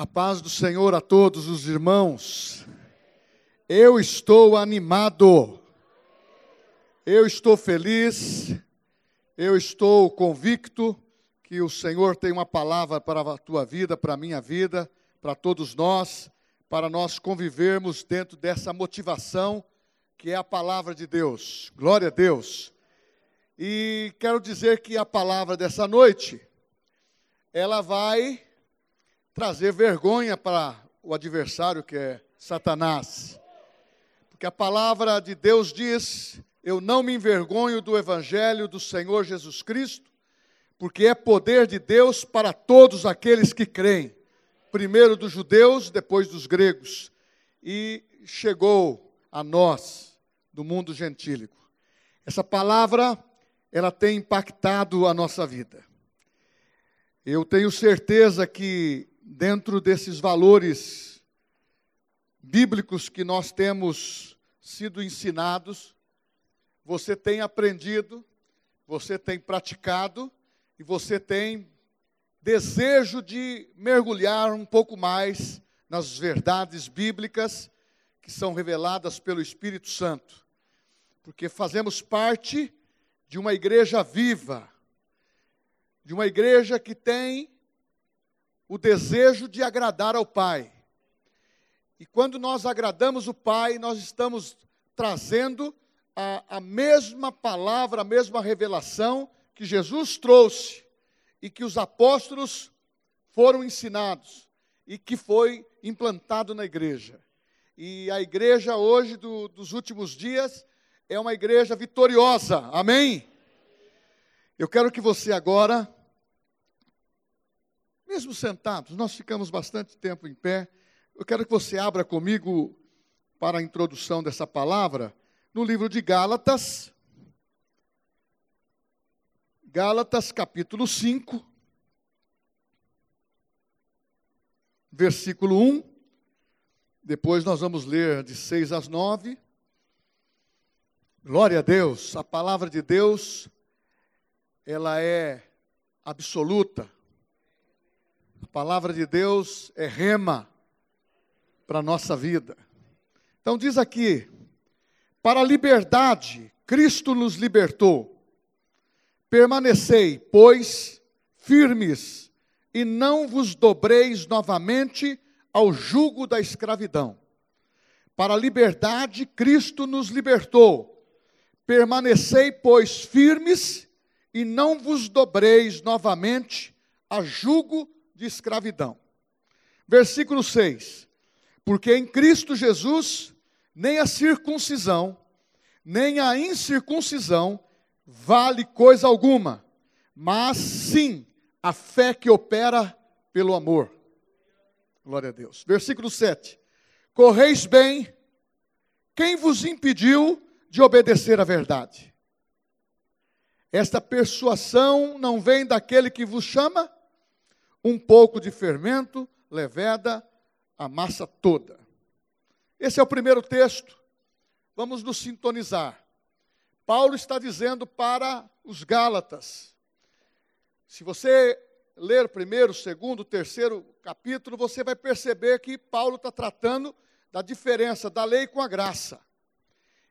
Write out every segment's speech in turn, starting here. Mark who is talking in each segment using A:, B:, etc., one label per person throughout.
A: A paz do Senhor a todos os irmãos. Eu estou animado. Eu estou feliz. Eu estou convicto que o Senhor tem uma palavra para a tua vida, para a minha vida, para todos nós, para nós convivermos dentro dessa motivação que é a palavra de Deus. Glória a Deus. E quero dizer que a palavra dessa noite ela vai trazer vergonha para o adversário que é Satanás. Porque a palavra de Deus diz: Eu não me envergonho do evangelho do Senhor Jesus Cristo, porque é poder de Deus para todos aqueles que creem. Primeiro dos judeus, depois dos gregos. E chegou a nós, do mundo gentílico. Essa palavra, ela tem impactado a nossa vida. Eu tenho certeza que dentro desses valores bíblicos que nós temos sido ensinados, você tem aprendido, você tem praticado e você tem desejo de mergulhar um pouco mais nas verdades bíblicas que são reveladas pelo Espírito Santo. Porque fazemos parte de uma igreja viva, de uma igreja que tem o desejo de agradar ao Pai. E quando nós agradamos o Pai, nós estamos trazendo a, a mesma palavra, a mesma revelação que Jesus trouxe e que os apóstolos foram ensinados e que foi implantado na igreja. E a igreja hoje, do, dos últimos dias, é uma igreja vitoriosa, amém? Eu quero que você agora mesmo sentados, nós ficamos bastante tempo em pé. Eu quero que você abra comigo para a introdução dessa palavra no livro de Gálatas. Gálatas capítulo 5, versículo 1. Depois nós vamos ler de 6 às 9. Glória a Deus, a palavra de Deus, ela é absoluta, a palavra de Deus é rema para a nossa vida. Então diz aqui: para a liberdade, Cristo nos libertou. Permanecei, pois, firmes, e não vos dobreis novamente ao jugo da escravidão. Para a liberdade, Cristo nos libertou. Permanecei, pois, firmes, e não vos dobreis novamente a jugo de escravidão. Versículo 6: Porque em Cristo Jesus, nem a circuncisão, nem a incircuncisão vale coisa alguma, mas sim a fé que opera pelo amor. Glória a Deus. Versículo 7: Correis bem, quem vos impediu de obedecer à verdade? Esta persuasão não vem daquele que vos chama? Um pouco de fermento leveda a massa toda. Esse é o primeiro texto. Vamos nos sintonizar. Paulo está dizendo para os Gálatas. Se você ler primeiro, segundo, terceiro capítulo, você vai perceber que Paulo está tratando da diferença da lei com a graça.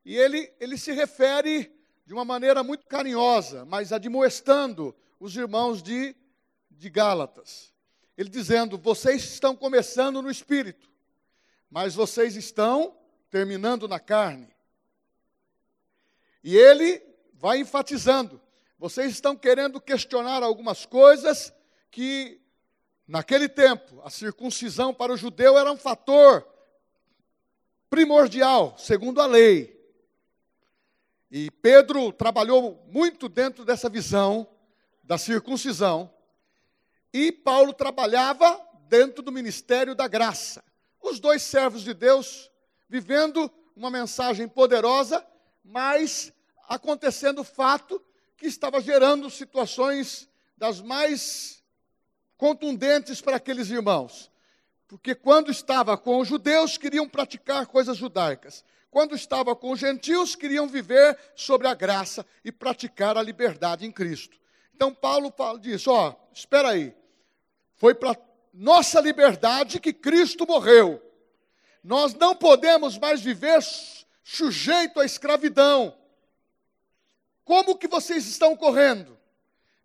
A: E ele, ele se refere de uma maneira muito carinhosa, mas admoestando os irmãos de de Gálatas. Ele dizendo: vocês estão começando no espírito, mas vocês estão terminando na carne. E ele vai enfatizando: vocês estão querendo questionar algumas coisas que, naquele tempo, a circuncisão para o judeu era um fator primordial, segundo a lei. E Pedro trabalhou muito dentro dessa visão da circuncisão. E Paulo trabalhava dentro do ministério da graça. Os dois servos de Deus vivendo uma mensagem poderosa, mas acontecendo o fato que estava gerando situações das mais contundentes para aqueles irmãos. Porque quando estava com os judeus, queriam praticar coisas judaicas. Quando estava com os gentios, queriam viver sobre a graça e praticar a liberdade em Cristo. Então Paulo diz: ó, espera aí. Foi para nossa liberdade que Cristo morreu. Nós não podemos mais viver sujeito à escravidão. Como que vocês estão correndo?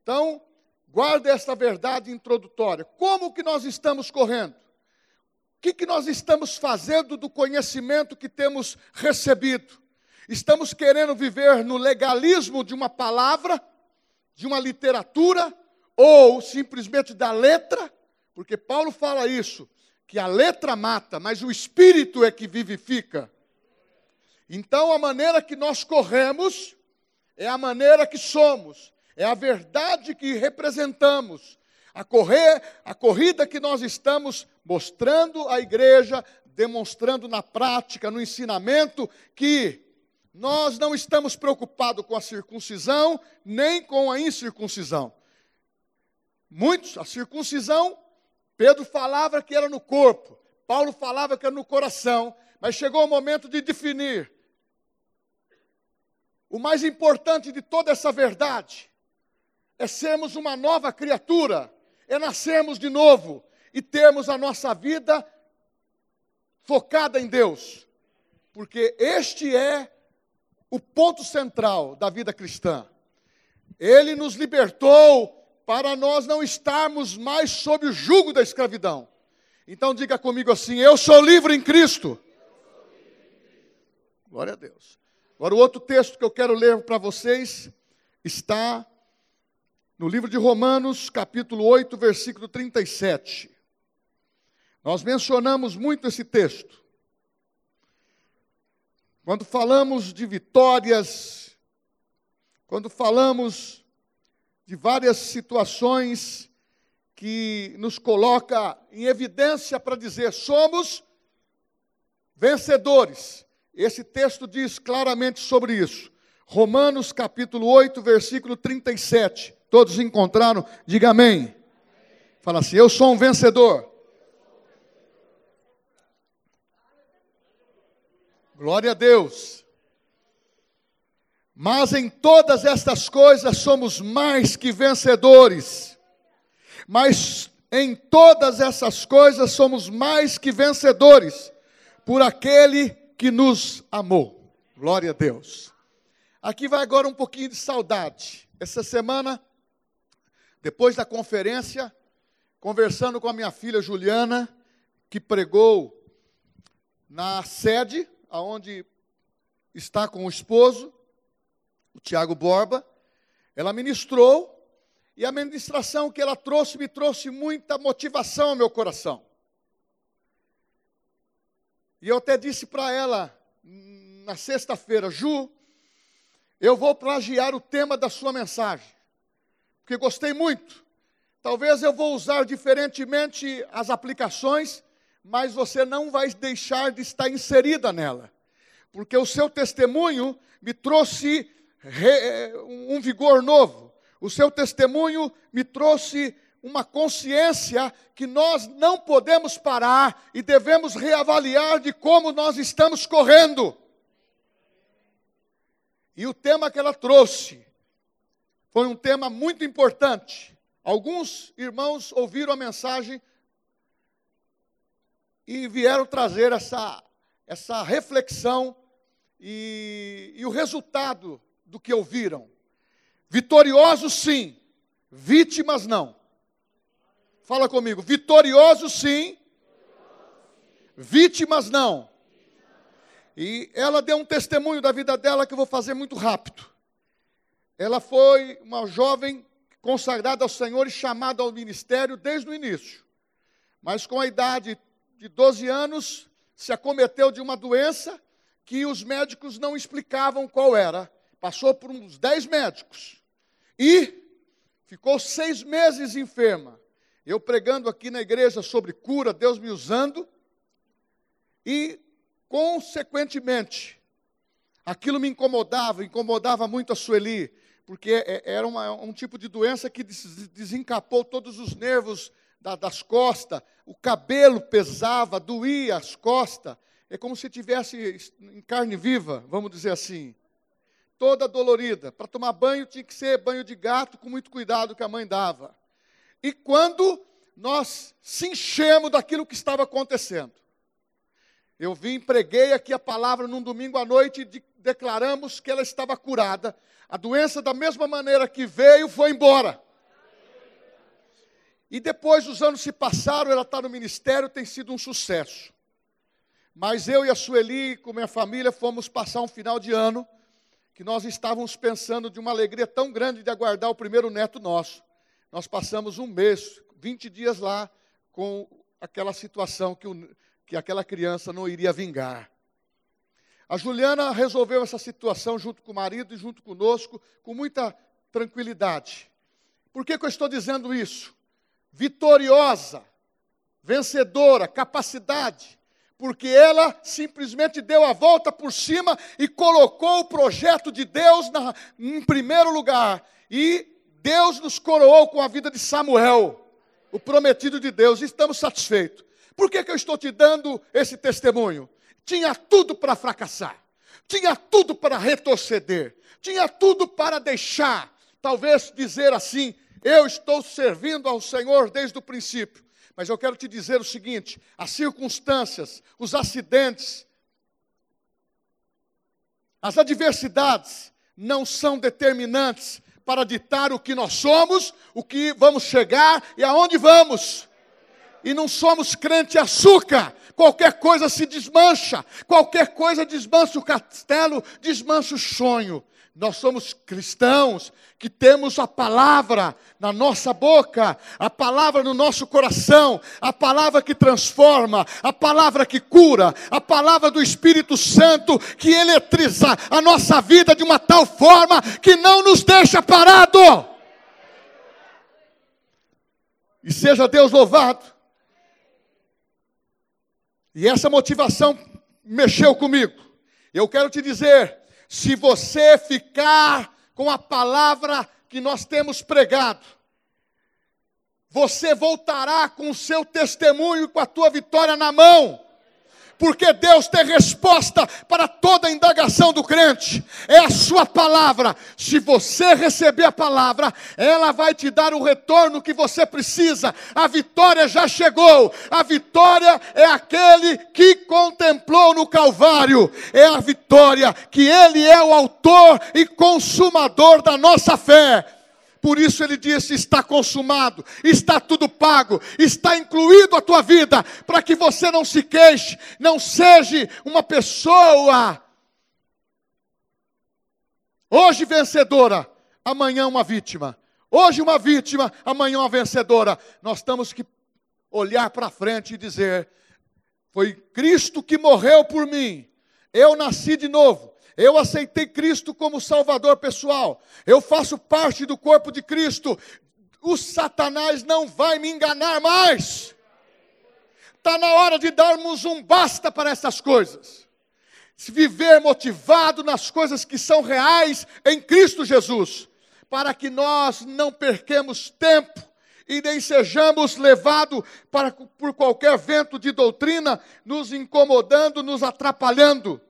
A: Então, guarde esta verdade introdutória. Como que nós estamos correndo? O que, que nós estamos fazendo do conhecimento que temos recebido? Estamos querendo viver no legalismo de uma palavra, de uma literatura, ou simplesmente da letra? Porque Paulo fala isso, que a letra mata, mas o espírito é que vivifica. Então, a maneira que nós corremos é a maneira que somos, é a verdade que representamos. A correr, a corrida que nós estamos mostrando à igreja, demonstrando na prática, no ensinamento que nós não estamos preocupados com a circuncisão nem com a incircuncisão. Muitos, a circuncisão, Pedro falava que era no corpo, Paulo falava que era no coração, mas chegou o momento de definir. O mais importante de toda essa verdade é sermos uma nova criatura, é nascermos de novo e termos a nossa vida focada em Deus, porque este é o ponto central da vida cristã. Ele nos libertou para nós não estarmos mais sob o jugo da escravidão. Então diga comigo assim: Eu sou livre em Cristo. Glória a Deus. Agora, o outro texto que eu quero ler para vocês está no livro de Romanos, capítulo 8, versículo 37. Nós mencionamos muito esse texto. Quando falamos de vitórias, quando falamos de várias situações que nos coloca em evidência para dizer somos vencedores. Esse texto diz claramente sobre isso. Romanos capítulo 8, versículo 37. Todos encontraram? Diga amém. Fala assim: Eu sou um vencedor. Glória a Deus. Mas em todas estas coisas somos mais que vencedores. Mas em todas essas coisas somos mais que vencedores por aquele que nos amou. Glória a Deus. Aqui vai agora um pouquinho de saudade. Essa semana, depois da conferência, conversando com a minha filha Juliana, que pregou na sede, aonde está com o esposo, o Tiago Borba, ela ministrou, e a ministração que ela trouxe me trouxe muita motivação ao meu coração. E eu até disse para ela na sexta-feira, Ju, eu vou plagiar o tema da sua mensagem, porque gostei muito. Talvez eu vou usar diferentemente as aplicações, mas você não vai deixar de estar inserida nela, porque o seu testemunho me trouxe um vigor novo. O seu testemunho me trouxe uma consciência que nós não podemos parar e devemos reavaliar de como nós estamos correndo. E o tema que ela trouxe foi um tema muito importante. Alguns irmãos ouviram a mensagem e vieram trazer essa, essa reflexão e, e o resultado do que ouviram. Vitoriosos sim, vítimas não. Fala comigo, vitoriosos sim, vítimas não. E ela deu um testemunho da vida dela que eu vou fazer muito rápido. Ela foi uma jovem consagrada ao Senhor e chamada ao ministério desde o início. Mas com a idade de 12 anos, se acometeu de uma doença que os médicos não explicavam qual era passou por uns dez médicos e ficou seis meses enferma. Eu pregando aqui na igreja sobre cura, Deus me usando, e, consequentemente, aquilo me incomodava, incomodava muito a Sueli, porque é, era uma, um tipo de doença que desencapou todos os nervos da, das costas, o cabelo pesava, doía as costas, é como se tivesse em carne viva, vamos dizer assim toda dolorida. Para tomar banho tinha que ser banho de gato, com muito cuidado que a mãe dava. E quando nós se enchemos daquilo que estava acontecendo. Eu vim, preguei aqui a palavra num domingo à noite e de, declaramos que ela estava curada. A doença, da mesma maneira que veio, foi embora. E depois os anos se passaram, ela está no ministério, tem sido um sucesso. Mas eu e a Sueli, com minha família, fomos passar um final de ano que nós estávamos pensando de uma alegria tão grande de aguardar o primeiro neto nosso. Nós passamos um mês, 20 dias lá, com aquela situação que, o, que aquela criança não iria vingar. A Juliana resolveu essa situação junto com o marido e junto conosco, com muita tranquilidade. Por que, que eu estou dizendo isso? Vitoriosa, vencedora, capacidade porque ela simplesmente deu a volta por cima e colocou o projeto de Deus na, em primeiro lugar. E Deus nos coroou com a vida de Samuel, o prometido de Deus, e estamos satisfeitos. Por que, que eu estou te dando esse testemunho? Tinha tudo para fracassar, tinha tudo para retroceder, tinha tudo para deixar, talvez dizer assim: eu estou servindo ao Senhor desde o princípio. Mas eu quero te dizer o seguinte: as circunstâncias, os acidentes, as adversidades não são determinantes para ditar o que nós somos, o que vamos chegar e aonde vamos. E não somos crente açúcar. Qualquer coisa se desmancha, qualquer coisa desmancha o castelo, desmancha o sonho. Nós somos cristãos que temos a palavra na nossa boca, a palavra no nosso coração, a palavra que transforma, a palavra que cura, a palavra do Espírito Santo que eletriza a nossa vida de uma tal forma que não nos deixa parado. E seja Deus louvado. E essa motivação mexeu comigo. Eu quero te dizer, se você ficar com a palavra que nós temos pregado, você voltará com o seu testemunho com a tua vitória na mão porque Deus tem resposta para toda indagação do crente, é a sua palavra. Se você receber a palavra, ela vai te dar o retorno que você precisa. A vitória já chegou, a vitória é aquele que contemplou no Calvário, é a vitória que Ele é o autor e consumador da nossa fé. Por isso ele disse: está consumado, está tudo pago, está incluído a tua vida, para que você não se queixe, não seja uma pessoa hoje vencedora, amanhã uma vítima. Hoje uma vítima, amanhã uma vencedora. Nós temos que olhar para frente e dizer: foi Cristo que morreu por mim. Eu nasci de novo. Eu aceitei Cristo como Salvador pessoal. Eu faço parte do corpo de Cristo. O Satanás não vai me enganar mais. Está na hora de darmos um basta para essas coisas. Viver motivado nas coisas que são reais em Cristo Jesus, para que nós não perquemos tempo e nem sejamos levados para, por qualquer vento de doutrina, nos incomodando, nos atrapalhando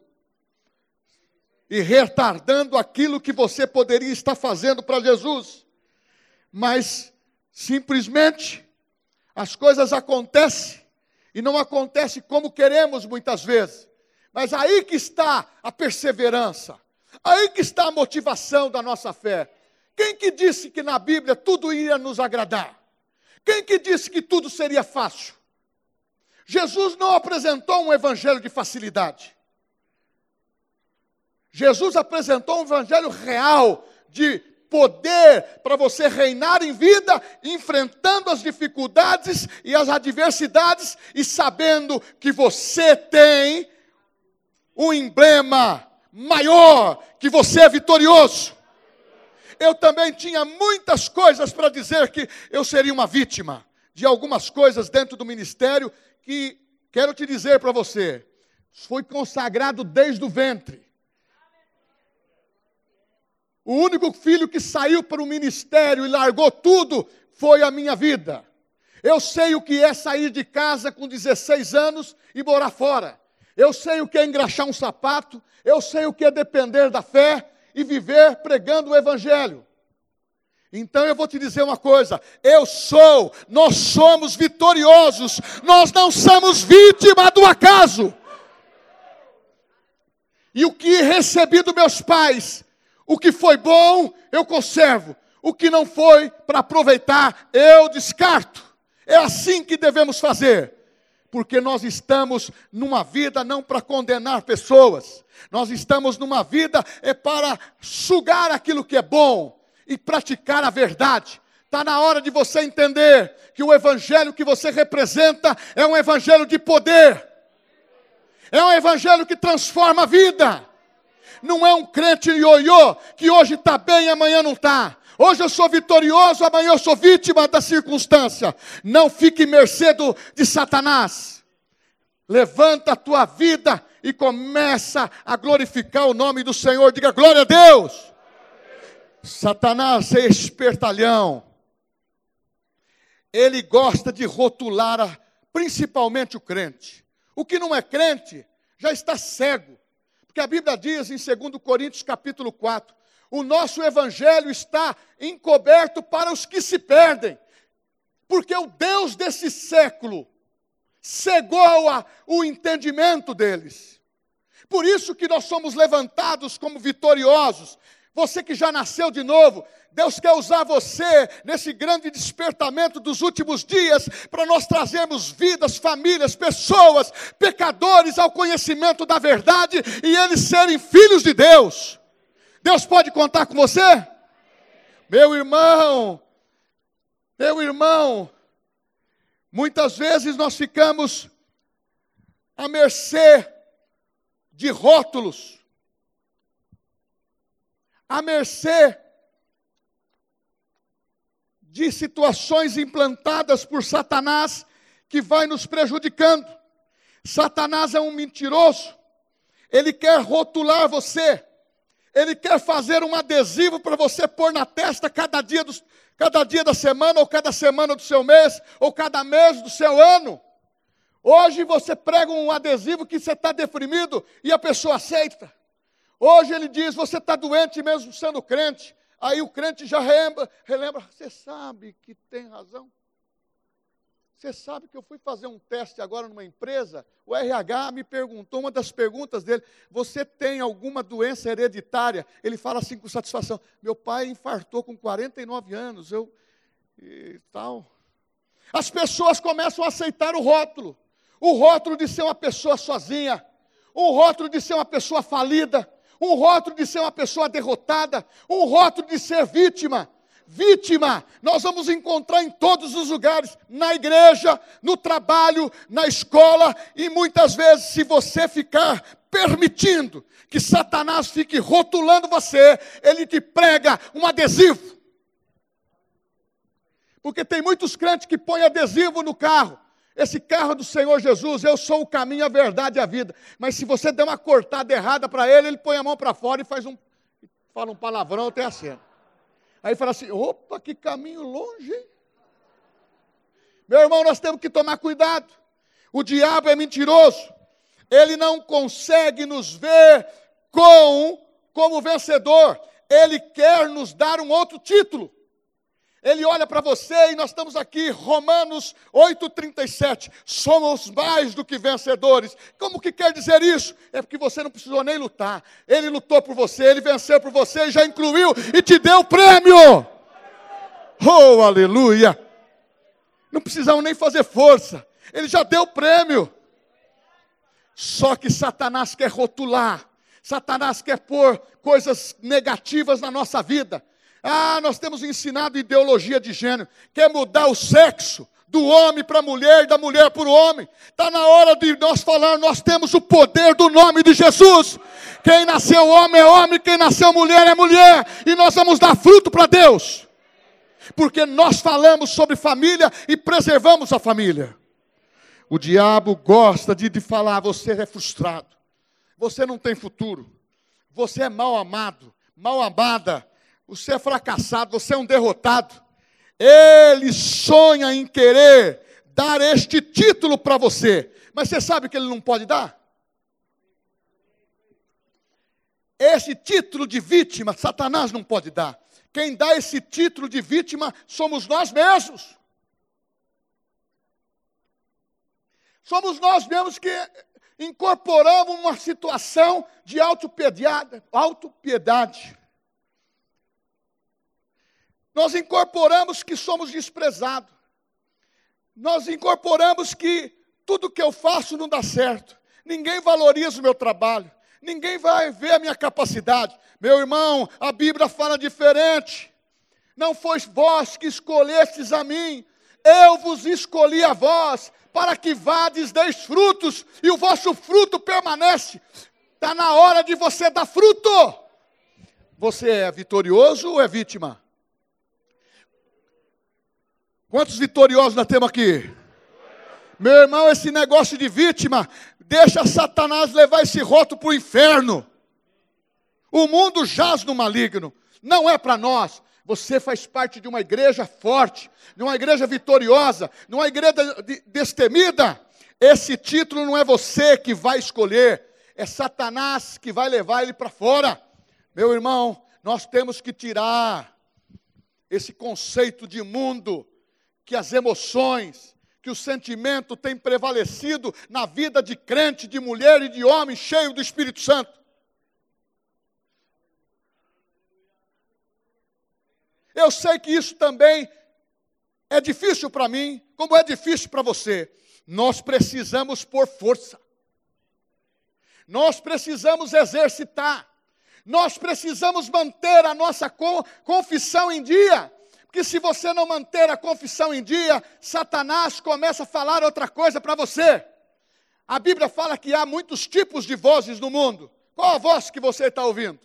A: e retardando aquilo que você poderia estar fazendo para Jesus. Mas simplesmente as coisas acontecem e não acontecem como queremos muitas vezes. Mas aí que está a perseverança. Aí que está a motivação da nossa fé. Quem que disse que na Bíblia tudo ia nos agradar? Quem que disse que tudo seria fácil? Jesus não apresentou um evangelho de facilidade. Jesus apresentou um evangelho real de poder para você reinar em vida, enfrentando as dificuldades e as adversidades e sabendo que você tem um emblema maior, que você é vitorioso. Eu também tinha muitas coisas para dizer que eu seria uma vítima de algumas coisas dentro do ministério que quero te dizer para você, foi consagrado desde o ventre. O único filho que saiu para o ministério e largou tudo foi a minha vida. Eu sei o que é sair de casa com 16 anos e morar fora. Eu sei o que é engraxar um sapato. Eu sei o que é depender da fé e viver pregando o Evangelho. Então eu vou te dizer uma coisa: eu sou, nós somos vitoriosos, nós não somos vítima do acaso. E o que recebi dos meus pais, o que foi bom, eu conservo, o que não foi para aproveitar, eu descarto. É assim que devemos fazer, porque nós estamos numa vida não para condenar pessoas, nós estamos numa vida é para sugar aquilo que é bom e praticar a verdade. Está na hora de você entender que o evangelho que você representa é um evangelho de poder, é um evangelho que transforma a vida. Não é um crente ioiô que hoje está bem e amanhã não está. Hoje eu sou vitorioso, amanhã eu sou vítima da circunstância. Não fique mercê de Satanás. Levanta a tua vida e começa a glorificar o nome do Senhor. Diga glória a Deus. Satanás é espertalhão. Ele gosta de rotular principalmente o crente. O que não é crente já está cego. Porque a Bíblia diz em 2 Coríntios capítulo 4, o nosso evangelho está encoberto para os que se perdem. Porque o Deus desse século cegou a, o entendimento deles. Por isso que nós somos levantados como vitoriosos. Você que já nasceu de novo, Deus quer usar você nesse grande despertamento dos últimos dias para nós trazermos vidas, famílias, pessoas, pecadores ao conhecimento da verdade e eles serem filhos de Deus. Deus pode contar com você? Meu irmão, meu irmão, muitas vezes nós ficamos à mercê de rótulos, à mercê de situações implantadas por Satanás que vai nos prejudicando. Satanás é um mentiroso, ele quer rotular você. Ele quer fazer um adesivo para você pôr na testa cada dia, do, cada dia da semana, ou cada semana do seu mês, ou cada mês do seu ano. Hoje você prega um adesivo que você está deprimido e a pessoa aceita. Hoje ele diz: você está doente mesmo sendo crente. Aí o crente já relembra, relembra, você sabe que tem razão. Você sabe que eu fui fazer um teste agora numa empresa, o RH me perguntou, uma das perguntas dele, você tem alguma doença hereditária? Ele fala assim com satisfação, meu pai infartou com 49 anos, eu e tal. As pessoas começam a aceitar o rótulo, o rótulo de ser uma pessoa sozinha, o rótulo de ser uma pessoa falida, um rótulo de ser uma pessoa derrotada, um rótulo de ser vítima vítima, nós vamos encontrar em todos os lugares, na igreja, no trabalho, na escola, e muitas vezes, se você ficar permitindo que Satanás fique rotulando você, ele te prega um adesivo. Porque tem muitos crentes que põem adesivo no carro. Esse carro do Senhor Jesus, eu sou o caminho, a verdade e a vida. Mas se você der uma cortada errada para ele, ele põe a mão para fora e faz um fala um palavrão até a cena. Aí fala assim: opa, que caminho longe? Meu irmão, nós temos que tomar cuidado. O diabo é mentiroso. Ele não consegue nos ver com como vencedor. Ele quer nos dar um outro título. Ele olha para você e nós estamos aqui, Romanos 8,37. Somos mais do que vencedores. Como que quer dizer isso? É porque você não precisou nem lutar. Ele lutou por você, ele venceu por você, já incluiu e te deu o prêmio. Oh, aleluia! Não precisamos nem fazer força. Ele já deu o prêmio. Só que Satanás quer rotular. Satanás quer pôr coisas negativas na nossa vida. Ah, nós temos ensinado ideologia de gênero, quer mudar o sexo do homem para a mulher da mulher para o homem. Está na hora de nós falar, nós temos o poder do nome de Jesus. Quem nasceu homem é homem, quem nasceu mulher é mulher, e nós vamos dar fruto para Deus. Porque nós falamos sobre família e preservamos a família. O diabo gosta de, de falar: você é frustrado, você não tem futuro, você é mal amado, mal amada, você é fracassado, você é um derrotado. Ele sonha em querer dar este título para você, mas você sabe que ele não pode dar? Esse título de vítima, Satanás não pode dar. quem dá esse título de vítima somos nós mesmos. Somos nós mesmos que incorporamos uma situação de autopiedade. autopiedade. Nós incorporamos que somos desprezados. Nós incorporamos que tudo que eu faço não dá certo. Ninguém valoriza o meu trabalho. Ninguém vai ver a minha capacidade. Meu irmão, a Bíblia fala diferente. Não foi vós que escolhestes a mim, eu vos escolhi a vós, para que vades, deis frutos, e o vosso fruto permanece. Está na hora de você dar fruto. Você é vitorioso ou é vítima? Quantos vitoriosos nós temos aqui? Meu irmão, esse negócio de vítima, deixa Satanás levar esse roto para o inferno. O mundo jaz no maligno, não é para nós. Você faz parte de uma igreja forte, de uma igreja vitoriosa, de uma igreja destemida. Esse título não é você que vai escolher, é Satanás que vai levar ele para fora. Meu irmão, nós temos que tirar esse conceito de mundo que as emoções, que o sentimento tem prevalecido na vida de crente, de mulher e de homem cheio do Espírito Santo. Eu sei que isso também é difícil para mim, como é difícil para você. Nós precisamos pôr força. Nós precisamos exercitar. Nós precisamos manter a nossa confissão em dia. Porque se você não manter a confissão em dia, Satanás começa a falar outra coisa para você. A Bíblia fala que há muitos tipos de vozes no mundo. Qual a voz que você está ouvindo?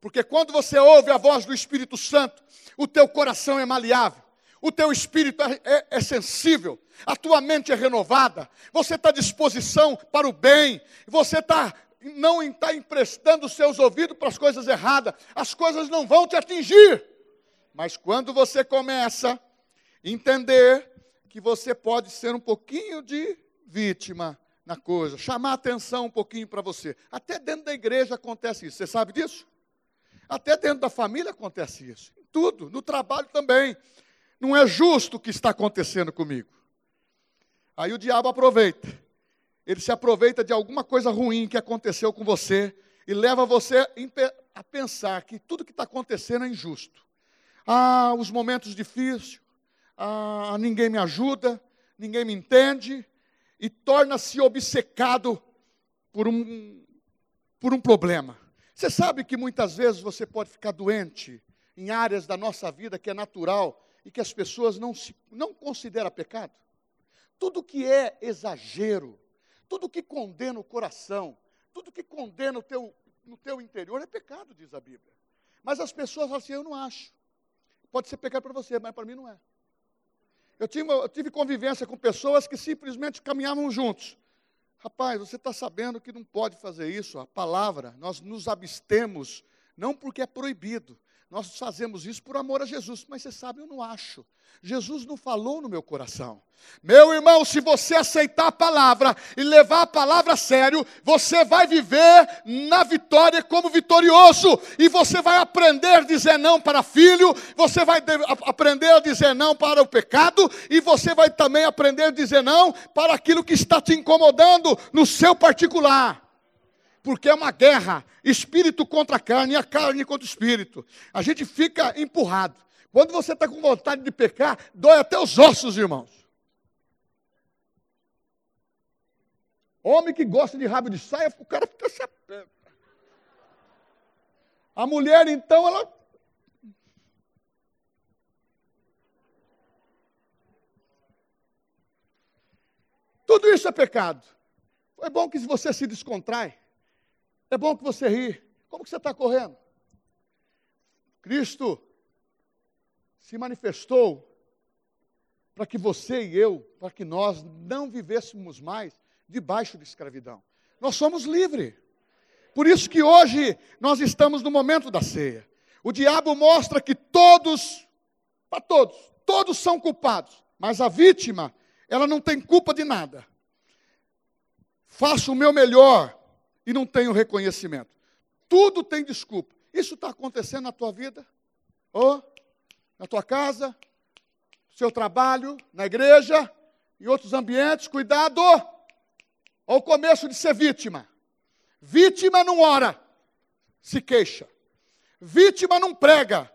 A: Porque quando você ouve a voz do Espírito Santo, o teu coração é maleável, o teu espírito é, é, é sensível, a tua mente é renovada, você está à disposição para o bem, você está não está emprestando os seus ouvidos para as coisas erradas, as coisas não vão te atingir. Mas quando você começa a entender que você pode ser um pouquinho de vítima na coisa, chamar atenção um pouquinho para você. Até dentro da igreja acontece isso. Você sabe disso? Até dentro da família acontece isso. Em tudo, no trabalho também. Não é justo o que está acontecendo comigo. Aí o diabo aproveita. Ele se aproveita de alguma coisa ruim que aconteceu com você e leva você a pensar que tudo que está acontecendo é injusto. Ah, os momentos difíceis, ah, ninguém me ajuda, ninguém me entende, e torna-se obcecado por um, por um problema. Você sabe que muitas vezes você pode ficar doente em áreas da nossa vida que é natural e que as pessoas não, se, não consideram pecado? Tudo que é exagero, tudo que condena o coração, tudo que condena o teu, no teu interior é pecado, diz a Bíblia. Mas as pessoas falam assim, eu não acho. Pode ser pecado para você, mas para mim não é. Eu tive, eu tive convivência com pessoas que simplesmente caminhavam juntos. Rapaz, você está sabendo que não pode fazer isso, a palavra, nós nos abstemos, não porque é proibido, nós fazemos isso por amor a Jesus, mas você sabe, eu não acho. Jesus não falou no meu coração. Meu irmão, se você aceitar a palavra e levar a palavra a sério, você vai viver na vitória como vitorioso, e você vai aprender a dizer não para filho, você vai aprender a dizer não para o pecado, e você vai também aprender a dizer não para aquilo que está te incomodando no seu particular porque é uma guerra, espírito contra carne e a carne contra o espírito. A gente fica empurrado. Quando você está com vontade de pecar, dói até os ossos, irmãos. Homem que gosta de rabo de saia, o cara fica se. A mulher, então, ela. Tudo isso é pecado. Foi bom que você se descontrai. É bom que você ri. Como que você está correndo? Cristo se manifestou para que você e eu, para que nós não vivêssemos mais debaixo de escravidão. Nós somos livres. Por isso que hoje nós estamos no momento da ceia. O diabo mostra que todos, para todos, todos são culpados, mas a vítima, ela não tem culpa de nada. Faço o meu melhor, e não tenho reconhecimento. Tudo tem desculpa. Isso está acontecendo na tua vida? ou na tua casa, seu trabalho, na igreja, em outros ambientes, cuidado ao começo de ser vítima. Vítima não ora, se queixa. Vítima não prega,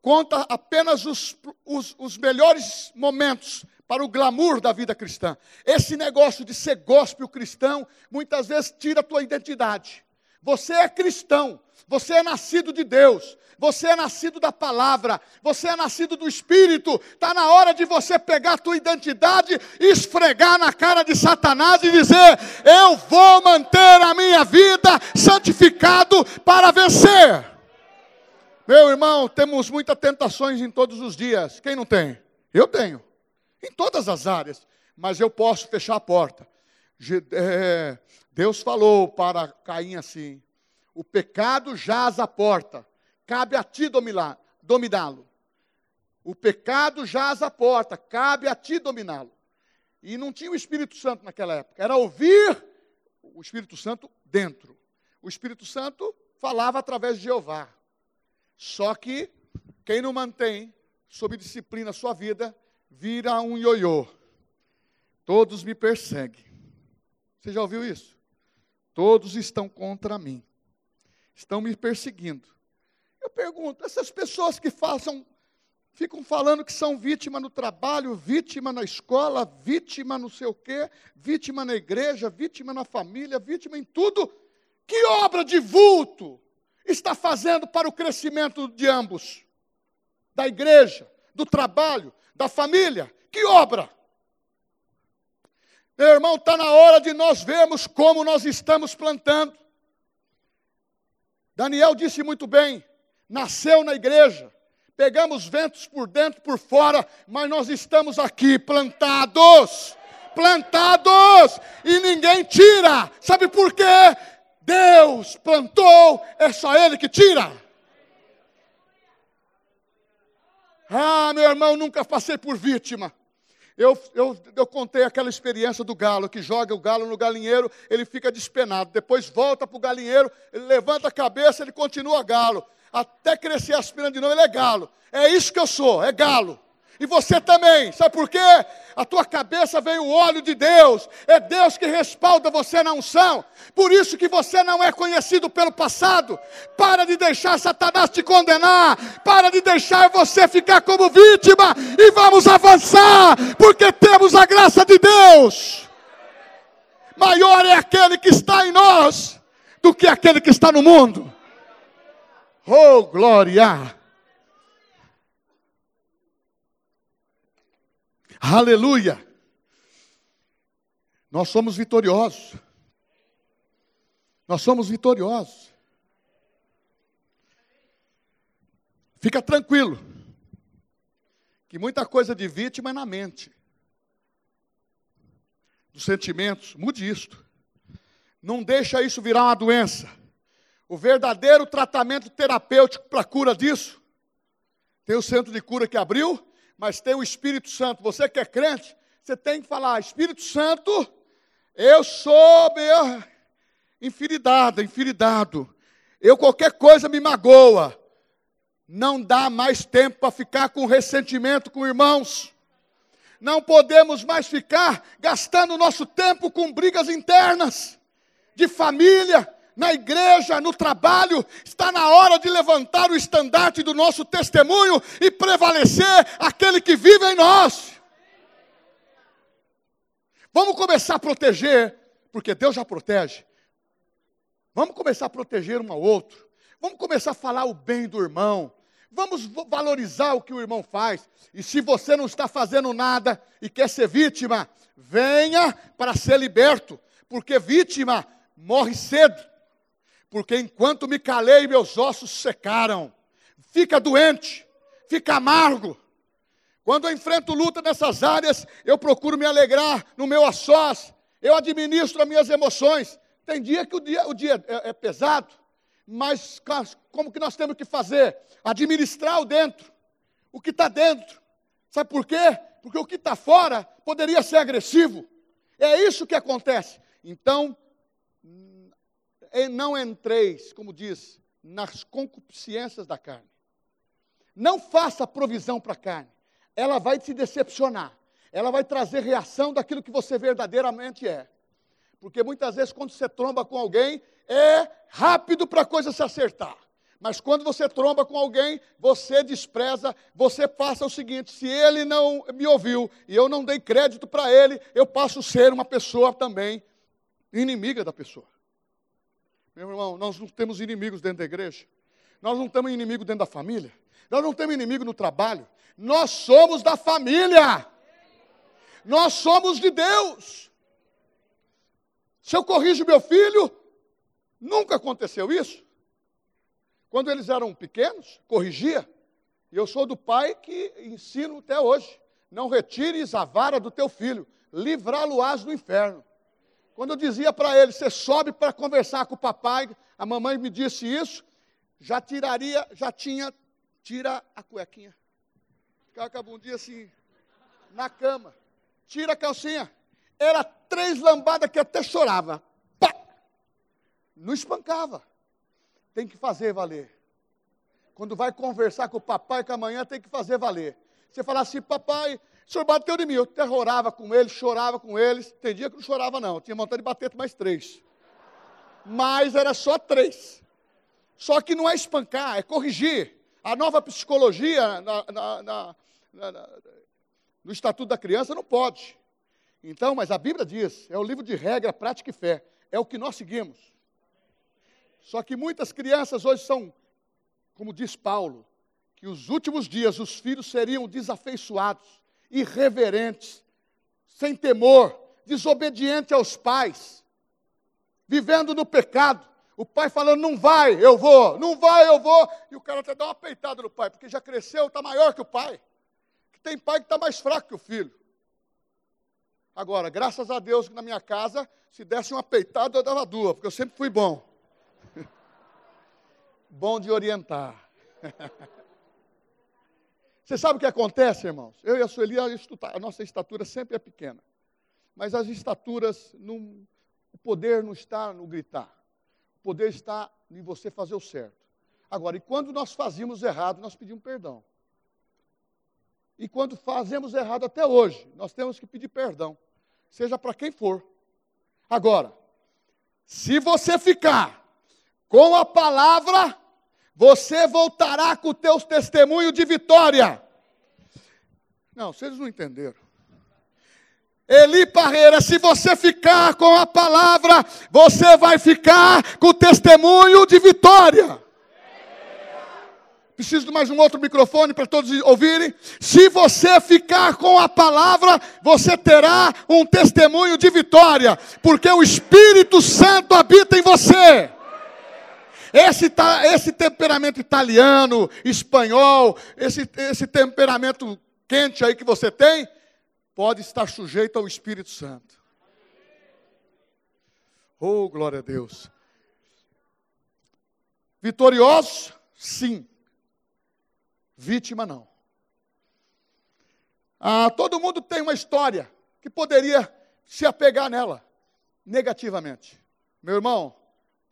A: conta apenas os, os, os melhores momentos para o glamour da vida cristã. Esse negócio de ser gospel cristão, muitas vezes tira a tua identidade. Você é cristão, você é nascido de Deus, você é nascido da palavra, você é nascido do Espírito. Está na hora de você pegar a tua identidade, esfregar na cara de Satanás e dizer: Eu vou manter a minha vida santificado para vencer. Meu irmão, temos muitas tentações em todos os dias. Quem não tem? Eu tenho em todas as áreas, mas eu posso fechar a porta. É, Deus falou para Caim assim: o pecado jaz à porta, cabe a ti dominá-lo. O pecado jaz à porta, cabe a ti dominá-lo. E não tinha o Espírito Santo naquela época, era ouvir o Espírito Santo dentro. O Espírito Santo falava através de Jeová. Só que quem não mantém sob disciplina a sua vida, vira um ioiô. Todos me perseguem. Você já ouviu isso? Todos estão contra mim. Estão me perseguindo. Eu pergunto, essas pessoas que façam, ficam falando que são vítima no trabalho, vítima na escola, vítima não sei o quê, vítima na igreja, vítima na família, vítima em tudo, que obra de vulto está fazendo para o crescimento de ambos? Da igreja, do trabalho, da família. Que obra! Meu irmão, está na hora de nós vermos como nós estamos plantando. Daniel disse muito bem: nasceu na igreja, pegamos ventos por dentro, por fora, mas nós estamos aqui plantados, plantados, e ninguém tira. Sabe por quê? Deus plantou, é só Ele que tira. Ah, meu irmão, nunca passei por vítima. Eu, eu, eu contei aquela experiência do galo, que joga o galo no galinheiro, ele fica despenado. Depois volta para o galinheiro, ele levanta a cabeça, ele continua galo. Até crescer as penas de novo, ele é galo. É isso que eu sou, é galo. E você também, sabe por quê? A tua cabeça veio o óleo de Deus, é Deus que respalda você na unção. Por isso que você não é conhecido pelo passado. Para de deixar Satanás te condenar, para de deixar você ficar como vítima e vamos avançar, porque temos a graça de Deus. Maior é aquele que está em nós do que aquele que está no mundo. Oh, glória! Aleluia! Nós somos vitoriosos. Nós somos vitoriosos. Fica tranquilo, que muita coisa de vítima é na mente, dos sentimentos. Mude isto. Não deixa isso virar uma doença. O verdadeiro tratamento terapêutico para a cura disso, tem o centro de cura que abriu, mas tem o Espírito Santo. Você que é crente, você tem que falar: Espírito Santo, eu sou meu infidelidade, infidelidade. Eu qualquer coisa me magoa. Não dá mais tempo para ficar com ressentimento com irmãos. Não podemos mais ficar gastando nosso tempo com brigas internas de família, na igreja, no trabalho, está na hora de levantar o estandarte do nosso testemunho e prevalecer aquele que vive em nós. Vamos começar a proteger, porque Deus já protege. Vamos começar a proteger um ao outro. Vamos começar a falar o bem do irmão. Vamos valorizar o que o irmão faz. E se você não está fazendo nada e quer ser vítima, venha para ser liberto, porque vítima morre cedo porque enquanto me calei, meus ossos secaram. Fica doente, fica amargo. Quando eu enfrento luta nessas áreas, eu procuro me alegrar no meu a sós, eu administro as minhas emoções. Tem dia que o dia, o dia é, é pesado, mas como que nós temos que fazer? Administrar o dentro, o que está dentro. Sabe por quê? Porque o que está fora poderia ser agressivo. É isso que acontece. Então, não entreis, como diz, nas concupiscências da carne. Não faça provisão para a carne. Ela vai te decepcionar. Ela vai trazer reação daquilo que você verdadeiramente é. Porque muitas vezes, quando você tromba com alguém, é rápido para a coisa se acertar. Mas quando você tromba com alguém, você despreza, você passa o seguinte: se ele não me ouviu e eu não dei crédito para ele, eu passo a ser uma pessoa também inimiga da pessoa. Meu irmão, nós não temos inimigos dentro da igreja, nós não temos inimigo dentro da família, nós não temos inimigo no trabalho, nós somos da família, nós somos de Deus. Se eu corrijo meu filho, nunca aconteceu isso. Quando eles eram pequenos, corrigia. E eu sou do pai que ensino até hoje. Não retires a vara do teu filho, livrá-lo-ás do inferno. Quando eu dizia para ele, você sobe para conversar com o papai, a mamãe me disse isso, já tiraria, já tinha, tira a cuequinha. Ficava com a bundinha assim, na cama. Tira a calcinha. Era três lambadas que até chorava. Pá! Não espancava tem que fazer valer. Quando vai conversar com o papai com a manhã, tem que fazer valer. Você fala assim, papai, o senhor bateu de mim. Eu terrorava com eles, chorava com eles. Tem dia que não chorava, não. tinha vontade de bater mais três. Mas era só três. Só que não é espancar, é corrigir. A nova psicologia na, na, na, no Estatuto da Criança não pode. Então, mas a Bíblia diz, é o livro de regra, prática e fé. É o que nós seguimos. Só que muitas crianças hoje são, como diz Paulo, que os últimos dias os filhos seriam desafeiçoados, irreverentes, sem temor, desobedientes aos pais, vivendo no pecado. O pai falando, não vai, eu vou, não vai, eu vou. E o cara até dá uma peitada no pai, porque já cresceu, está maior que o pai. Tem pai que está mais fraco que o filho. Agora, graças a Deus que na minha casa, se desse uma peitada, eu dava duas, porque eu sempre fui bom bom de orientar. Você sabe o que acontece, irmãos? Eu e a Sueli, a nossa estatura sempre é pequena. Mas as estaturas, o poder não está no gritar. O poder está em você fazer o certo. Agora, e quando nós fazíamos errado, nós pedimos perdão. E quando fazemos errado até hoje, nós temos que pedir perdão. Seja para quem for. Agora, se você ficar com a palavra você voltará com o teu testemunho de vitória. Não, vocês não entenderam. Eli Parreira, se você ficar com a palavra, você vai ficar com o testemunho de vitória. Preciso de mais um outro microfone para todos ouvirem. Se você ficar com a palavra, você terá um testemunho de vitória, porque o Espírito Santo habita em você. Esse, esse temperamento italiano, espanhol, esse, esse temperamento quente aí que você tem, pode estar sujeito ao Espírito Santo. Oh, glória a Deus. Vitorioso? Sim. Vítima, não. Ah, todo mundo tem uma história que poderia se apegar nela negativamente. Meu irmão,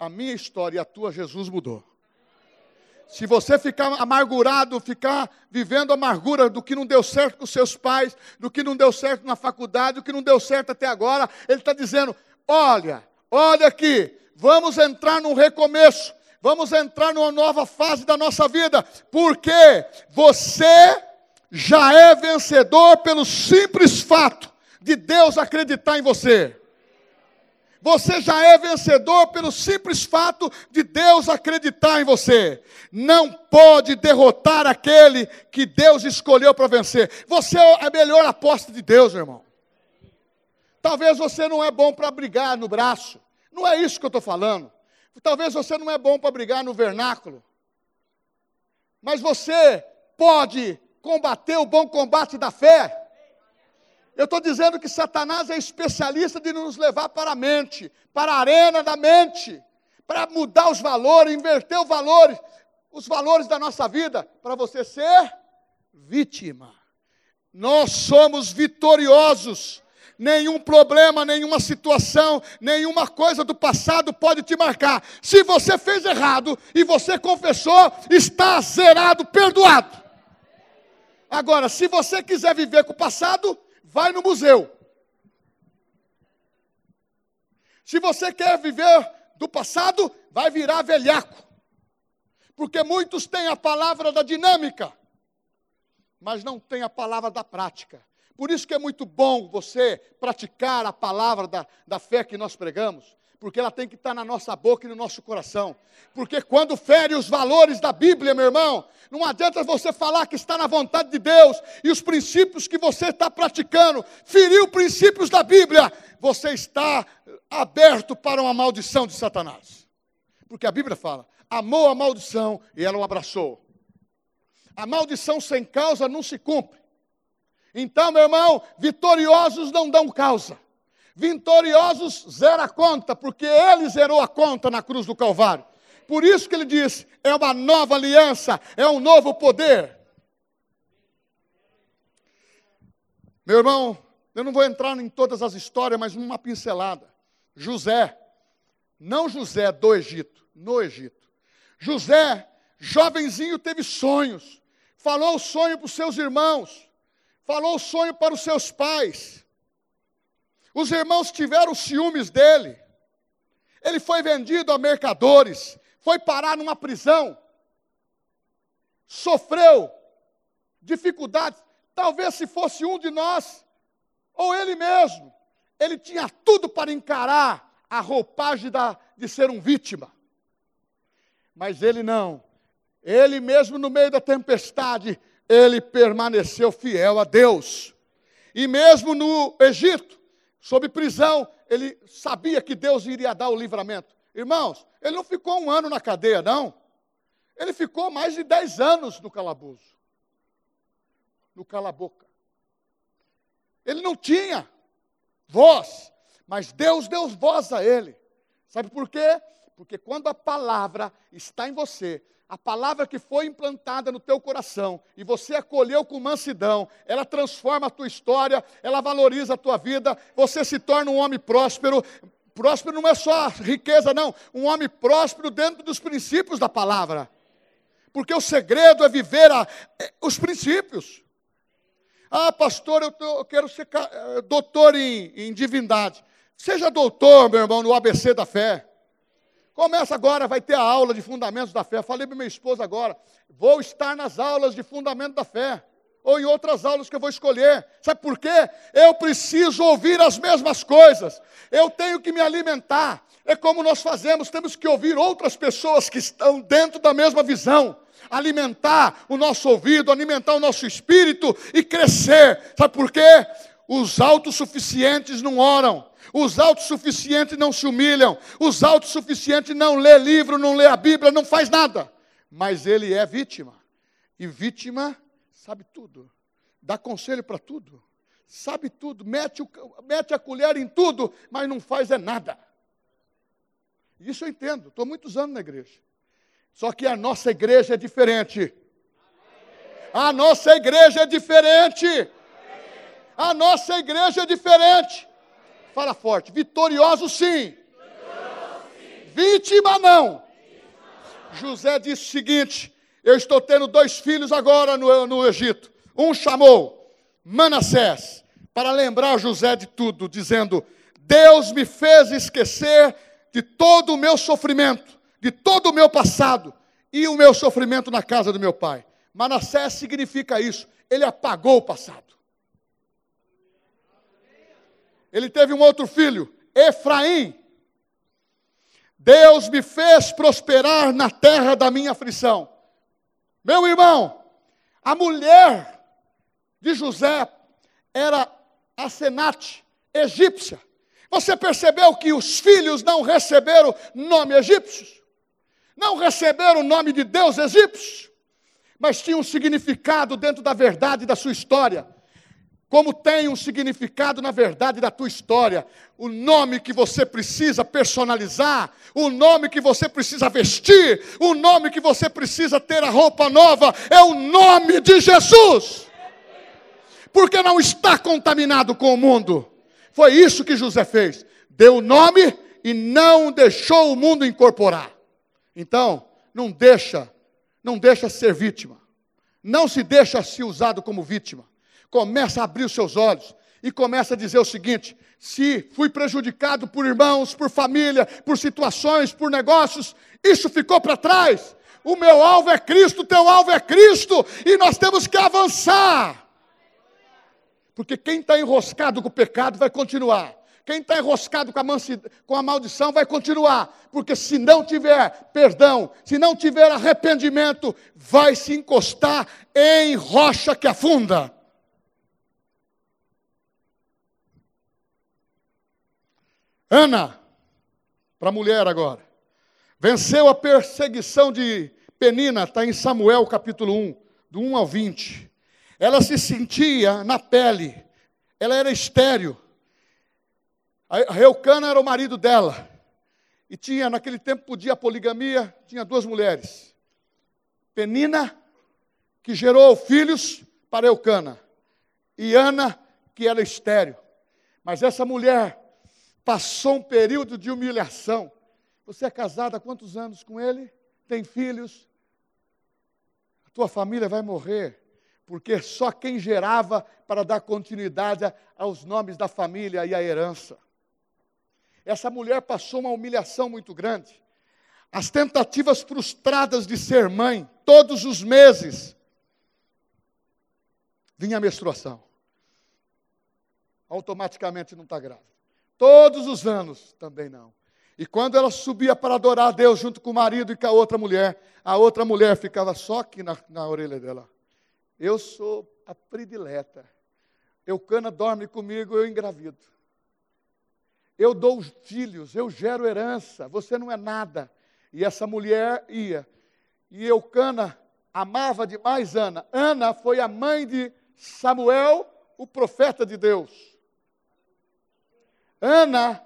A: a minha história e a tua, Jesus mudou. Se você ficar amargurado, ficar vivendo amargura do que não deu certo com seus pais, do que não deu certo na faculdade, do que não deu certo até agora, Ele está dizendo: olha, olha aqui, vamos entrar num recomeço, vamos entrar numa nova fase da nossa vida, porque você já é vencedor pelo simples fato de Deus acreditar em você. Você já é vencedor pelo simples fato de Deus acreditar em você. Não pode derrotar aquele que Deus escolheu para vencer. Você é a melhor aposta de Deus, meu irmão. Talvez você não é bom para brigar no braço. Não é isso que eu estou falando. Talvez você não é bom para brigar no vernáculo. Mas você pode combater o bom combate da fé eu estou dizendo que Satanás é especialista de nos levar para a mente, para a arena da mente, para mudar os valores, inverter os valores, os valores da nossa vida, para você ser vítima. Nós somos vitoriosos. Nenhum problema, nenhuma situação, nenhuma coisa do passado pode te marcar. Se você fez errado e você confessou, está zerado, perdoado. Agora, se você quiser viver com o passado, vai no museu. Se você quer viver do passado, vai virar velhaco. Porque muitos têm a palavra da dinâmica, mas não têm a palavra da prática. Por isso que é muito bom você praticar a palavra da, da fé que nós pregamos porque ela tem que estar na nossa boca e no nosso coração. Porque quando fere os valores da Bíblia, meu irmão, não adianta você falar que está na vontade de Deus e os princípios que você está praticando, feriu princípios da Bíblia, você está aberto para uma maldição de Satanás. Porque a Bíblia fala: amou a maldição e ela o abraçou. A maldição sem causa não se cumpre. Então, meu irmão, vitoriosos não dão causa. Vitoriosos zera a conta, porque ele zerou a conta na cruz do Calvário. Por isso que ele diz: é uma nova aliança, é um novo poder. Meu irmão, eu não vou entrar em todas as histórias, mas uma pincelada. José, não José do Egito, no Egito. José, jovenzinho, teve sonhos, falou o sonho para os seus irmãos, falou o sonho para os seus pais. Os irmãos tiveram ciúmes dele. Ele foi vendido a mercadores, foi parar numa prisão, sofreu dificuldades. Talvez se fosse um de nós, ou ele mesmo, ele tinha tudo para encarar a roupagem da, de ser um vítima. Mas ele não. Ele mesmo no meio da tempestade, ele permaneceu fiel a Deus. E mesmo no Egito, sob prisão, ele sabia que Deus iria dar o livramento. Irmãos, ele não ficou um ano na cadeia, não. Ele ficou mais de dez anos no calabouço. No cala-boca. Ele não tinha voz, mas Deus deu voz a ele. Sabe por quê? Porque quando a palavra está em você, a palavra que foi implantada no teu coração e você acolheu com mansidão, ela transforma a tua história, ela valoriza a tua vida, você se torna um homem próspero. Próspero não é só riqueza, não, um homem próspero dentro dos princípios da palavra. Porque o segredo é viver a, é, os princípios. Ah, pastor, eu, tô, eu quero ser eh, doutor em, em divindade. Seja doutor, meu irmão, no ABC da fé. Começa agora, vai ter a aula de fundamentos da fé. Falei para minha esposa agora, vou estar nas aulas de fundamento da fé. Ou em outras aulas que eu vou escolher. Sabe por quê? Eu preciso ouvir as mesmas coisas. Eu tenho que me alimentar. É como nós fazemos, temos que ouvir outras pessoas que estão dentro da mesma visão. Alimentar o nosso ouvido, alimentar o nosso espírito e crescer. Sabe por quê? Os autossuficientes não oram. Os autossuficientes não se humilham. Os autossuficientes não lê livro, não lê a Bíblia, não faz nada. Mas ele é vítima. E vítima sabe tudo. Dá conselho para tudo. Sabe tudo. Mete, o, mete a colher em tudo, mas não faz é nada. Isso eu entendo. Estou muitos anos na igreja. Só que a nossa igreja é diferente. A nossa igreja é diferente. A nossa igreja é diferente. Fala forte. Vitorioso sim. Vítima não. José disse o seguinte: Eu estou tendo dois filhos agora no, no Egito. Um chamou Manassés para lembrar José de tudo, dizendo: Deus me fez esquecer de todo o meu sofrimento, de todo o meu passado e o meu sofrimento na casa do meu pai. Manassés significa isso, ele apagou o passado. Ele teve um outro filho, Efraim. Deus me fez prosperar na terra da minha aflição. Meu irmão, a mulher de José era a Senate egípcia. Você percebeu que os filhos não receberam nome egípcios? Não receberam o nome de Deus egípcio? Mas tinha um significado dentro da verdade da sua história como tem um significado na verdade da tua história, o nome que você precisa personalizar, o nome que você precisa vestir, o nome que você precisa ter a roupa nova, é o nome de Jesus. Porque não está contaminado com o mundo. Foi isso que José fez. Deu o nome e não deixou o mundo incorporar. Então, não deixa, não deixa ser vítima. Não se deixa ser usado como vítima. Começa a abrir os seus olhos e começa a dizer o seguinte: se fui prejudicado por irmãos, por família, por situações, por negócios, isso ficou para trás. O meu alvo é Cristo, o teu alvo é Cristo, e nós temos que avançar. Porque quem está enroscado com o pecado vai continuar. Quem está enroscado com a, com a maldição vai continuar. Porque se não tiver perdão, se não tiver arrependimento, vai se encostar em rocha que afunda. Ana, para a mulher agora, venceu a perseguição de Penina, está em Samuel capítulo 1, do 1 ao 20. Ela se sentia na pele, ela era estéreo. A Reucana era o marido dela. E tinha, naquele tempo, podia a poligamia, tinha duas mulheres. Penina, que gerou filhos para Eucana, e Ana, que era estéreo. Mas essa mulher passou um período de humilhação. Você é casada há quantos anos com ele? Tem filhos? A tua família vai morrer, porque só quem gerava para dar continuidade aos nomes da família e à herança. Essa mulher passou uma humilhação muito grande. As tentativas frustradas de ser mãe, todos os meses, vinha a menstruação. Automaticamente não está grávida. Todos os anos também não. E quando ela subia para adorar a Deus junto com o marido e com a outra mulher, a outra mulher ficava só aqui na, na orelha dela. Eu sou a predileta. Eucana dorme comigo, eu engravido. Eu dou os filhos, eu gero herança, você não é nada. E essa mulher ia. E Eucana amava demais Ana. Ana foi a mãe de Samuel, o profeta de Deus. Ana,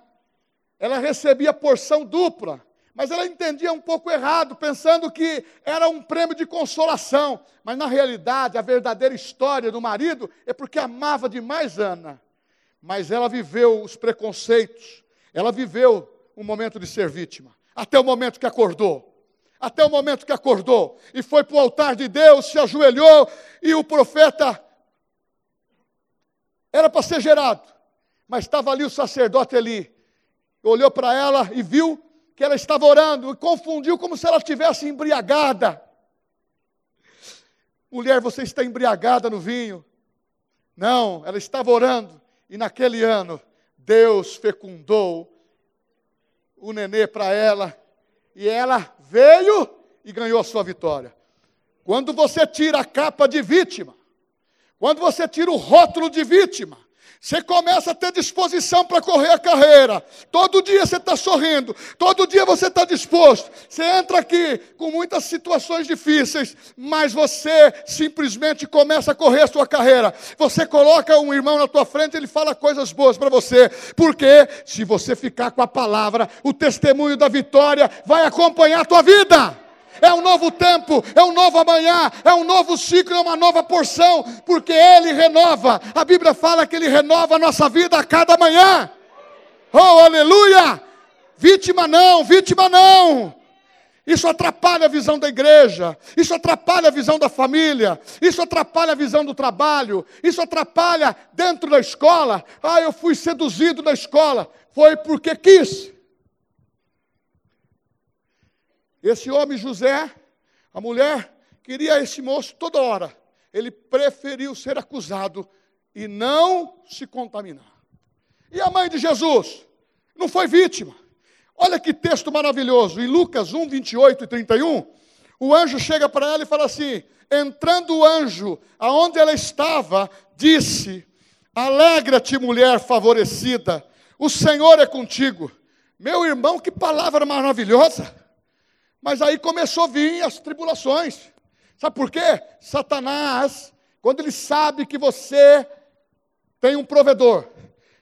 A: ela recebia porção dupla, mas ela entendia um pouco errado, pensando que era um prêmio de consolação. Mas na realidade, a verdadeira história do marido é porque amava demais Ana. Mas ela viveu os preconceitos, ela viveu um momento de ser vítima, até o momento que acordou. Até o momento que acordou e foi para o altar de Deus, se ajoelhou e o profeta era para ser gerado. Mas estava ali o sacerdote ali, olhou para ela e viu que ela estava orando e confundiu como se ela estivesse embriagada. Mulher, você está embriagada no vinho. Não, ela estava orando e naquele ano Deus fecundou o nenê para ela e ela veio e ganhou a sua vitória. Quando você tira a capa de vítima, quando você tira o rótulo de vítima, você começa a ter disposição para correr a carreira. Todo dia você está sorrindo. Todo dia você está disposto. Você entra aqui com muitas situações difíceis, mas você simplesmente começa a correr a sua carreira. Você coloca um irmão na tua frente, ele fala coisas boas para você. Porque se você ficar com a palavra, o testemunho da vitória vai acompanhar a tua vida é um novo tempo, é um novo amanhã, é um novo ciclo, é uma nova porção, porque Ele renova. A Bíblia fala que Ele renova a nossa vida a cada manhã. Oh, aleluia! Vítima não, vítima não. Isso atrapalha a visão da igreja, isso atrapalha a visão da família, isso atrapalha a visão do trabalho, isso atrapalha dentro da escola. Ah, eu fui seduzido na escola, foi porque quis. Esse homem José, a mulher, queria esse moço toda hora. Ele preferiu ser acusado e não se contaminar. E a mãe de Jesus? Não foi vítima. Olha que texto maravilhoso. Em Lucas 1, 28 e 31, o anjo chega para ela e fala assim: Entrando o anjo aonde ela estava, disse: Alegra-te, mulher favorecida, o Senhor é contigo. Meu irmão, que palavra maravilhosa! Mas aí começou a vir as tribulações. Sabe por quê? Satanás, quando ele sabe que você tem um provedor,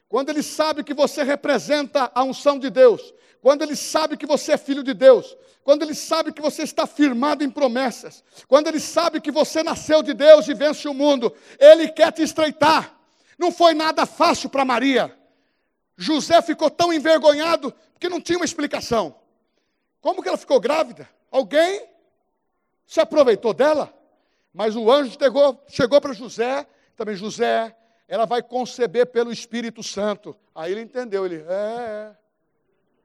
A: quando ele sabe que você representa a unção de Deus, quando ele sabe que você é filho de Deus, quando ele sabe que você está firmado em promessas, quando ele sabe que você nasceu de Deus e vence o mundo, ele quer te estreitar. Não foi nada fácil para Maria. José ficou tão envergonhado que não tinha uma explicação. Como que ela ficou grávida? Alguém se aproveitou dela? Mas o anjo chegou, chegou para José, também José, ela vai conceber pelo Espírito Santo. Aí ele entendeu, ele, é, é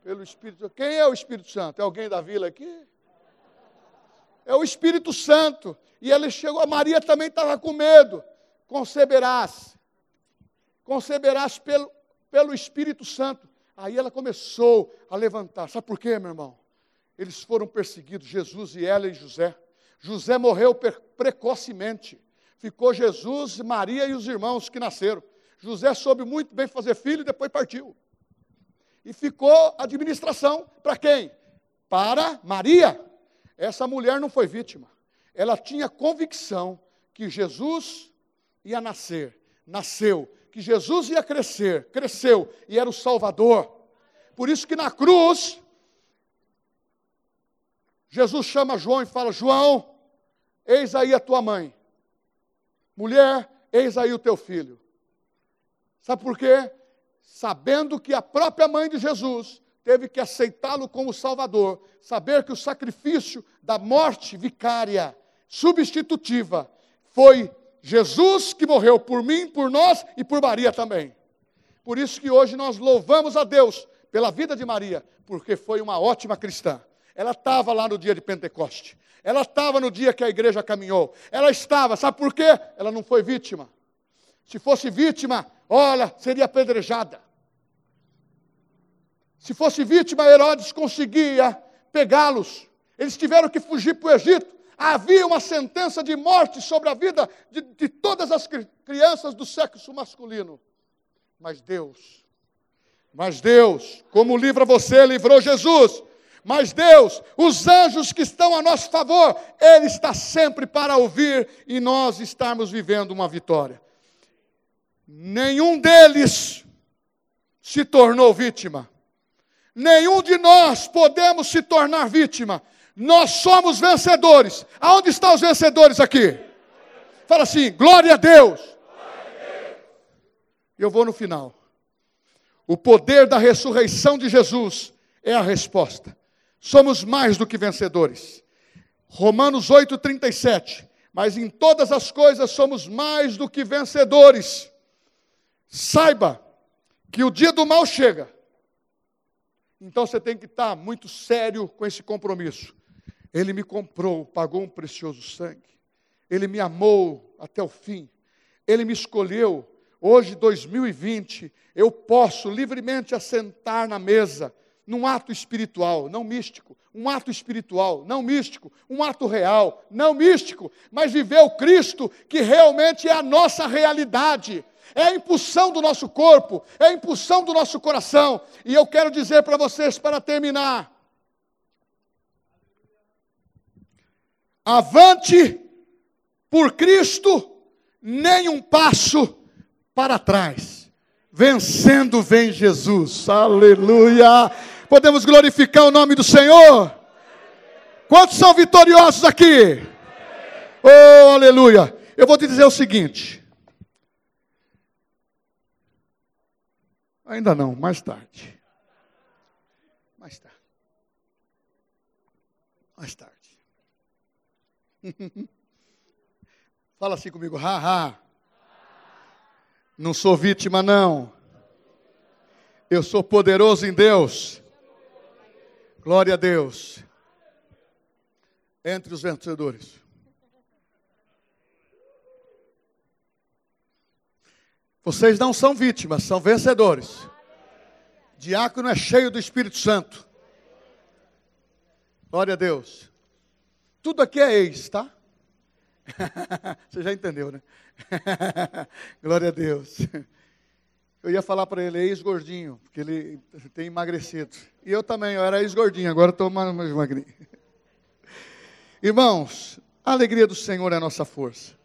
A: pelo Espírito Quem é o Espírito Santo? É alguém da vila aqui? É o Espírito Santo. E ele chegou, a Maria também estava com medo. Conceberás, conceberás pelo, pelo Espírito Santo. Aí ela começou a levantar. Sabe por quê, meu irmão? Eles foram perseguidos, Jesus e ela e José. José morreu precocemente. Ficou Jesus, Maria e os irmãos que nasceram. José soube muito bem fazer filho e depois partiu. E ficou administração para quem? Para Maria. Essa mulher não foi vítima. Ela tinha convicção que Jesus ia nascer, nasceu, que Jesus ia crescer, cresceu e era o Salvador. Por isso que na cruz Jesus chama João e fala: João, eis aí a tua mãe. Mulher, eis aí o teu filho. Sabe por quê? Sabendo que a própria mãe de Jesus teve que aceitá-lo como Salvador, saber que o sacrifício da morte vicária, substitutiva, foi Jesus que morreu por mim, por nós e por Maria também. Por isso que hoje nós louvamos a Deus pela vida de Maria, porque foi uma ótima cristã. Ela estava lá no dia de Pentecoste. Ela estava no dia que a igreja caminhou. Ela estava, sabe por quê? Ela não foi vítima. Se fosse vítima, olha, seria apedrejada. Se fosse vítima, Herodes conseguia pegá-los. Eles tiveram que fugir para o Egito. Havia uma sentença de morte sobre a vida de, de todas as crianças do sexo masculino. Mas Deus, mas Deus, como livra você, livrou Jesus. Mas Deus, os anjos que estão a nosso favor, Ele está sempre para ouvir e nós estarmos vivendo uma vitória. Nenhum deles se tornou vítima. Nenhum de nós podemos se tornar vítima. Nós somos vencedores. Aonde estão os vencedores aqui? Fala assim: glória a Deus. Eu vou no final. O poder da ressurreição de Jesus é a resposta somos mais do que vencedores. Romanos 8,37. Mas em todas as coisas somos mais do que vencedores. Saiba que o dia do mal chega. Então você tem que estar muito sério com esse compromisso. Ele me comprou, pagou um precioso sangue. Ele me amou até o fim. Ele me escolheu. Hoje, 2020, eu posso livremente assentar na mesa num ato espiritual, não místico, um ato espiritual, não místico, um ato real, não místico, mas viver o Cristo que realmente é a nossa realidade, é a impulsão do nosso corpo, é a impulsão do nosso coração. E eu quero dizer para vocês, para terminar: avante por Cristo, nem um passo para trás. Vencendo vem Jesus, aleluia. Podemos glorificar o nome do Senhor? Quantos são vitoriosos aqui? Oh, aleluia. Eu vou te dizer o seguinte. Ainda não, mais tarde. Mais tarde. Mais tarde. Fala assim comigo, haha. Não sou vítima, não. Eu sou poderoso em Deus Glória a Deus. Entre os vencedores. Vocês não são vítimas, são vencedores. Diácono é cheio do Espírito Santo. Glória a Deus. Tudo aqui é ex, tá? Você já entendeu, né? Glória a Deus. Eu ia falar para ele, ex-gordinho, porque ele tem emagrecido. E eu também, eu era ex-gordinho, agora estou mais magrinho. Irmãos, a alegria do Senhor é a nossa força.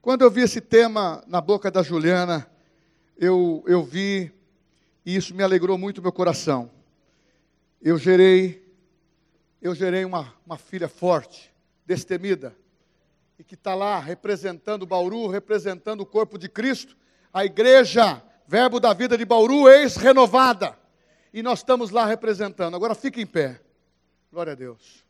A: Quando eu vi esse tema na boca da Juliana, eu, eu vi, e isso me alegrou muito meu coração. Eu gerei, eu gerei uma, uma filha forte, destemida, e que está lá representando Bauru, representando o corpo de Cristo, a igreja Verbo da vida de Bauru, ex-renovada. E nós estamos lá representando. Agora fique em pé. Glória a Deus.